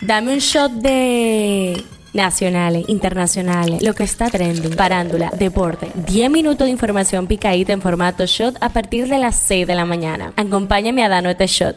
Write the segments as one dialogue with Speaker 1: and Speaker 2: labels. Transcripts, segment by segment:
Speaker 1: Dame un shot de nacionales, internacionales, lo que está trending, parándula, deporte. 10 minutos de información picadita en formato shot a partir de las 6 de la mañana. Acompáñame a darnos este shot.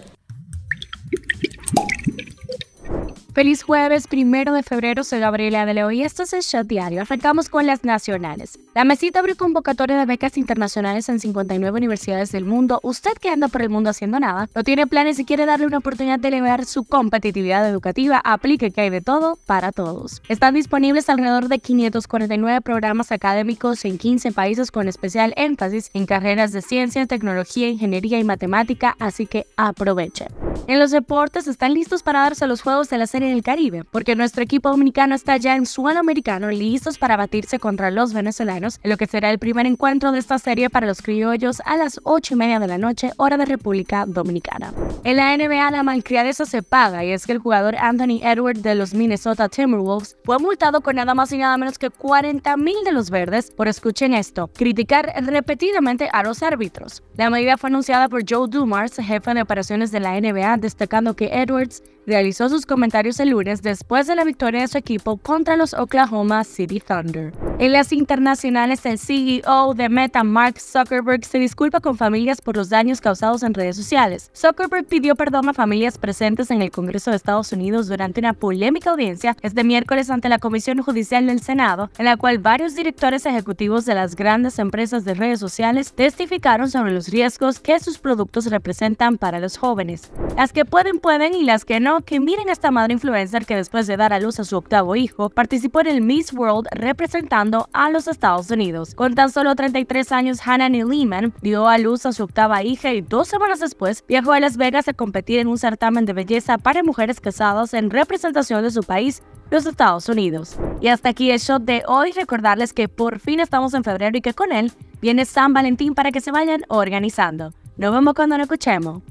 Speaker 2: Feliz jueves, primero de febrero, soy Gabriela de Leo y esto es el Shot Diario. Arrancamos con las nacionales. La mesita abrió convocatoria de becas internacionales en 59 universidades del mundo. Usted que anda por el mundo haciendo nada, no tiene planes y quiere darle una oportunidad de elevar su competitividad educativa, aplique que hay de todo para todos. Están disponibles alrededor de 549 programas académicos en 15 países con especial énfasis en carreras de ciencia, tecnología, ingeniería y matemática, así que aprovechen. En los deportes están listos para darse los juegos de la Serie del Caribe, porque nuestro equipo dominicano está ya en suelo americano listos para batirse contra los venezolanos, en lo que será el primer encuentro de esta serie para los criollos a las 8 y media de la noche, hora de República Dominicana. En la NBA la malcriadeza se paga y es que el jugador Anthony Edwards de los Minnesota Timberwolves fue multado con nada más y nada menos que 40 mil de los verdes por, escuchen esto, criticar repetidamente a los árbitros. La medida fue anunciada por Joe Dumars, jefe de operaciones de la NBA, destacando que Edwards realizó sus comentarios el lunes después de la victoria de su equipo contra los Oklahoma City Thunder. En las internacionales, el CEO de Meta, Mark Zuckerberg, se disculpa con familias por los daños causados en redes sociales. Zuckerberg pidió perdón a familias presentes en el Congreso de Estados Unidos durante una polémica audiencia este miércoles ante la Comisión Judicial del Senado, en la cual varios directores ejecutivos de las grandes empresas de redes sociales testificaron sobre los riesgos que sus productos representan para los jóvenes. Las que pueden, pueden y las que no, que miren a esta madre influencer que después de dar a luz a su octavo hijo, participó en el Miss World representando a los Estados Unidos. Con tan solo 33 años, Hannah Lehman dio a luz a su octava hija y dos semanas después viajó a Las Vegas a competir en un certamen de belleza para mujeres casadas en representación de su país los Estados Unidos. Y hasta aquí el shot de hoy. Recordarles que por fin estamos en febrero y que con él viene San Valentín para que se vayan organizando. Nos vemos cuando nos escuchemos.